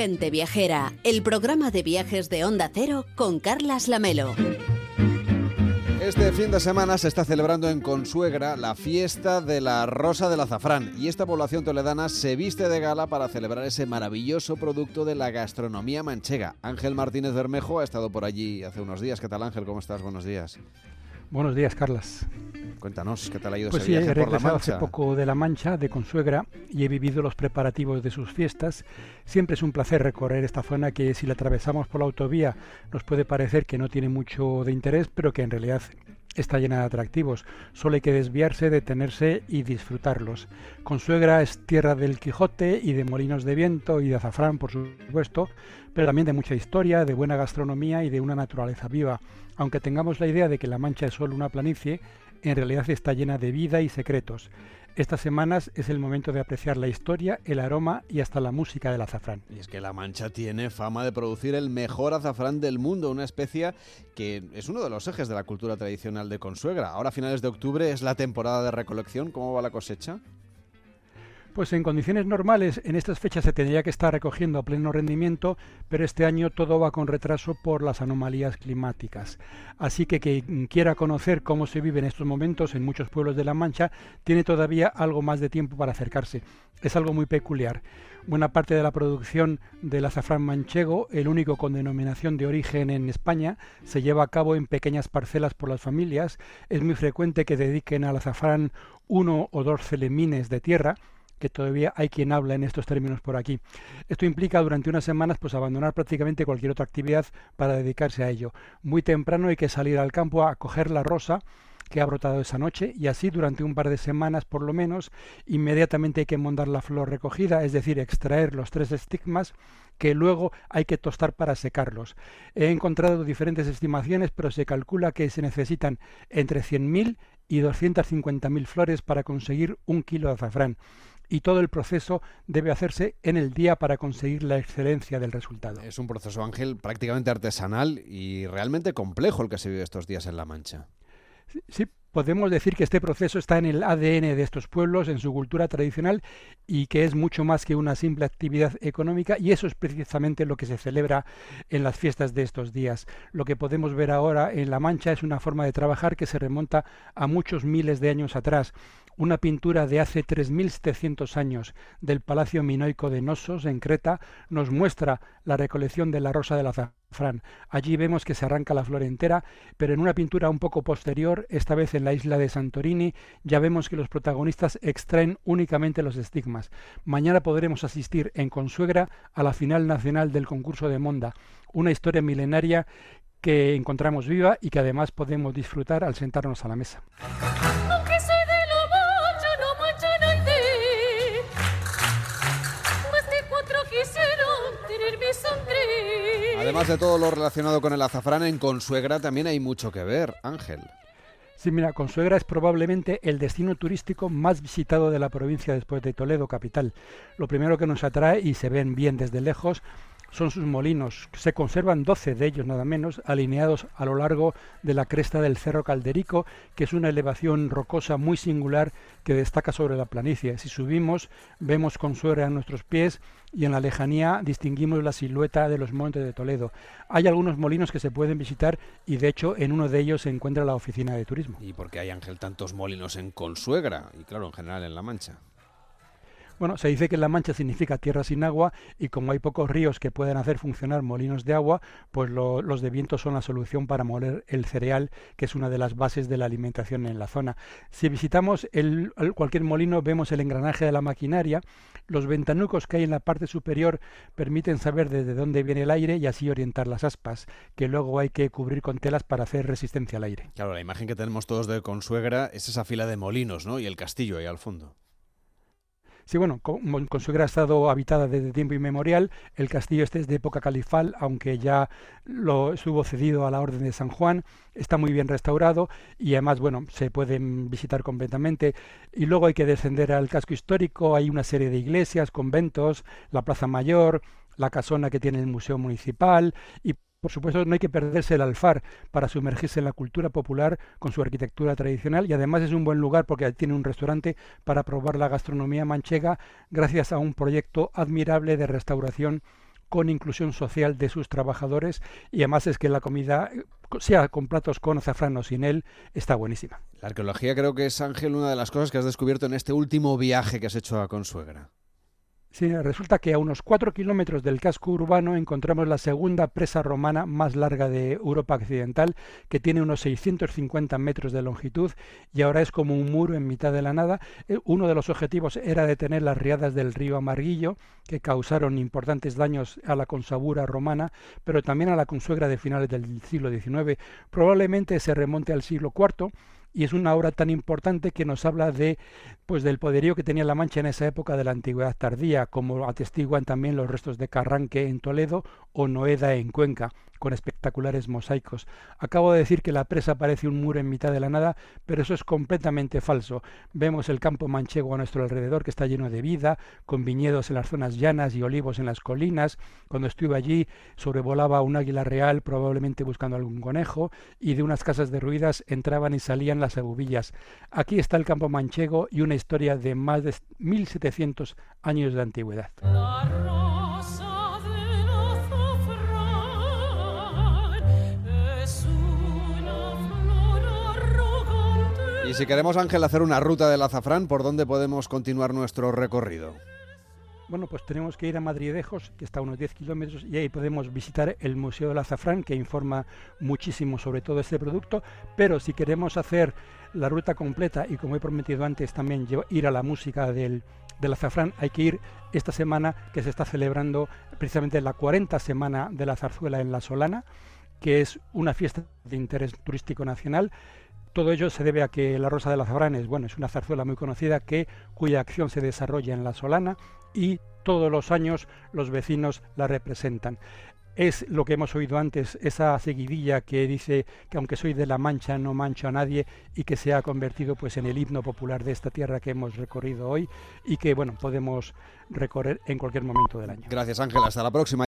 Gente Viajera, el programa de viajes de Onda Cero con Carlas Lamelo. Este fin de semana se está celebrando en Consuegra la fiesta de la Rosa del Azafrán y esta población toledana se viste de gala para celebrar ese maravilloso producto de la gastronomía manchega. Ángel Martínez Bermejo ha estado por allí hace unos días. ¿Qué tal Ángel? ¿Cómo estás? Buenos días. Buenos días, Carlas. Cuéntanos, ¿qué tal ha ido pues ese viaje he por la regresado Mancha? hace poco de La Mancha, de Consuegra, y he vivido los preparativos de sus fiestas. Siempre es un placer recorrer esta zona que si la atravesamos por la autovía nos puede parecer que no tiene mucho de interés, pero que en realidad está llena de atractivos. Solo hay que desviarse, detenerse y disfrutarlos. Consuegra es tierra del Quijote y de molinos de viento y de azafrán, por supuesto, pero también de mucha historia, de buena gastronomía y de una naturaleza viva. Aunque tengamos la idea de que La Mancha es solo una planicie, en realidad está llena de vida y secretos. Estas semanas es el momento de apreciar la historia, el aroma y hasta la música del azafrán. Y es que La Mancha tiene fama de producir el mejor azafrán del mundo, una especie que es uno de los ejes de la cultura tradicional de Consuegra. Ahora a finales de octubre es la temporada de recolección. ¿Cómo va la cosecha? Pues en condiciones normales, en estas fechas se tendría que estar recogiendo a pleno rendimiento, pero este año todo va con retraso por las anomalías climáticas. Así que quien quiera conocer cómo se vive en estos momentos en muchos pueblos de La Mancha, tiene todavía algo más de tiempo para acercarse. Es algo muy peculiar. Buena parte de la producción del azafrán manchego, el único con denominación de origen en España, se lleva a cabo en pequeñas parcelas por las familias. Es muy frecuente que dediquen al azafrán uno o dos celemines de tierra, que todavía hay quien habla en estos términos por aquí. Esto implica durante unas semanas pues abandonar prácticamente cualquier otra actividad para dedicarse a ello. Muy temprano hay que salir al campo a coger la rosa que ha brotado esa noche y así durante un par de semanas por lo menos inmediatamente hay que mondar la flor recogida, es decir, extraer los tres estigmas que luego hay que tostar para secarlos. He encontrado diferentes estimaciones, pero se calcula que se necesitan entre 100.000 y 250.000 flores para conseguir un kilo de azafrán y todo el proceso debe hacerse en el día para conseguir la excelencia del resultado. Es un proceso, Ángel, prácticamente artesanal y realmente complejo el que se vive estos días en La Mancha. Sí, podemos decir que este proceso está en el ADN de estos pueblos, en su cultura tradicional y que es mucho más que una simple actividad económica y eso es precisamente lo que se celebra en las fiestas de estos días. Lo que podemos ver ahora en La Mancha es una forma de trabajar que se remonta a muchos miles de años atrás una pintura de hace 3.700 años del Palacio Minoico de Nosos, en Creta, nos muestra la recolección de la rosa del azafrán. Allí vemos que se arranca la flor entera, pero en una pintura un poco posterior, esta vez en la isla de Santorini, ya vemos que los protagonistas extraen únicamente los estigmas. Mañana podremos asistir en Consuegra a la final nacional del concurso de Monda, una historia milenaria que encontramos viva y que además podemos disfrutar al sentarnos a la mesa. Además de todo lo relacionado con el azafrán, en Consuegra también hay mucho que ver, Ángel. Sí, mira, Consuegra es probablemente el destino turístico más visitado de la provincia después de Toledo, capital. Lo primero que nos atrae, y se ven bien desde lejos, son sus molinos. Se conservan 12 de ellos nada menos, alineados a lo largo de la cresta del Cerro Calderico, que es una elevación rocosa muy singular que destaca sobre la planicie. Si subimos, vemos Consuegra a nuestros pies y en la lejanía distinguimos la silueta de los montes de Toledo. Hay algunos molinos que se pueden visitar y de hecho en uno de ellos se encuentra la oficina de turismo. ¿Y por qué hay, Ángel, tantos molinos en Consuegra? Y claro, en general en La Mancha. Bueno, se dice que La Mancha significa tierra sin agua y como hay pocos ríos que pueden hacer funcionar molinos de agua, pues lo, los de viento son la solución para moler el cereal, que es una de las bases de la alimentación en la zona. Si visitamos el, cualquier molino vemos el engranaje de la maquinaria, los ventanucos que hay en la parte superior permiten saber desde dónde viene el aire y así orientar las aspas, que luego hay que cubrir con telas para hacer resistencia al aire. Claro, la imagen que tenemos todos de Consuegra es esa fila de molinos, ¿no? Y el castillo ahí al fondo. Sí, bueno, Consuegra ha estado habitada desde tiempo inmemorial. El castillo este es de época califal, aunque ya lo estuvo cedido a la Orden de San Juan. Está muy bien restaurado y además, bueno, se pueden visitar completamente. Y luego hay que descender al casco histórico. Hay una serie de iglesias, conventos, la Plaza Mayor, la casona que tiene el Museo Municipal y por supuesto, no hay que perderse el alfar para sumergirse en la cultura popular con su arquitectura tradicional y además es un buen lugar porque tiene un restaurante para probar la gastronomía manchega gracias a un proyecto admirable de restauración con inclusión social de sus trabajadores y además es que la comida sea con platos con azafrán o sin él, está buenísima. La arqueología creo que es, Ángel, una de las cosas que has descubierto en este último viaje que has hecho a Consuegra. Resulta que a unos cuatro kilómetros del casco urbano encontramos la segunda presa romana más larga de Europa Occidental, que tiene unos 650 metros de longitud y ahora es como un muro en mitad de la nada. Eh, uno de los objetivos era detener las riadas del río Amarguillo, que causaron importantes daños a la consabura romana, pero también a la consuegra de finales del siglo XIX. Probablemente se remonte al siglo IV y es una obra tan importante que nos habla de pues del poderío que tenía la Mancha en esa época de la antigüedad tardía, como atestiguan también los restos de Carranque en Toledo o Noeda en Cuenca con espectaculares mosaicos. Acabo de decir que la presa parece un muro en mitad de la nada, pero eso es completamente falso. Vemos el campo manchego a nuestro alrededor que está lleno de vida, con viñedos en las zonas llanas y olivos en las colinas. Cuando estuve allí sobrevolaba un águila real, probablemente buscando algún conejo, y de unas casas derruidas entraban y salían las abubillas. Aquí está el campo manchego y una historia de más de 1700 años de antigüedad. Y si queremos, Ángel, hacer una ruta del azafrán, ¿por dónde podemos continuar nuestro recorrido? Bueno, pues tenemos que ir a Madridejos, que está a unos 10 kilómetros, y ahí podemos visitar el Museo del Azafrán, que informa muchísimo sobre todo este producto. Pero si queremos hacer la ruta completa y, como he prometido antes, también ir a la música del, del azafrán, hay que ir esta semana que se está celebrando precisamente la 40 semana de la zarzuela en La Solana, que es una fiesta de interés turístico nacional todo ello se debe a que la Rosa de las Abranes, bueno, es una zarzuela muy conocida que cuya acción se desarrolla en la Solana y todos los años los vecinos la representan. Es lo que hemos oído antes, esa seguidilla que dice que aunque soy de la Mancha no mancho a nadie y que se ha convertido pues en el himno popular de esta tierra que hemos recorrido hoy y que bueno, podemos recorrer en cualquier momento del año. Gracias Ángel, hasta la próxima.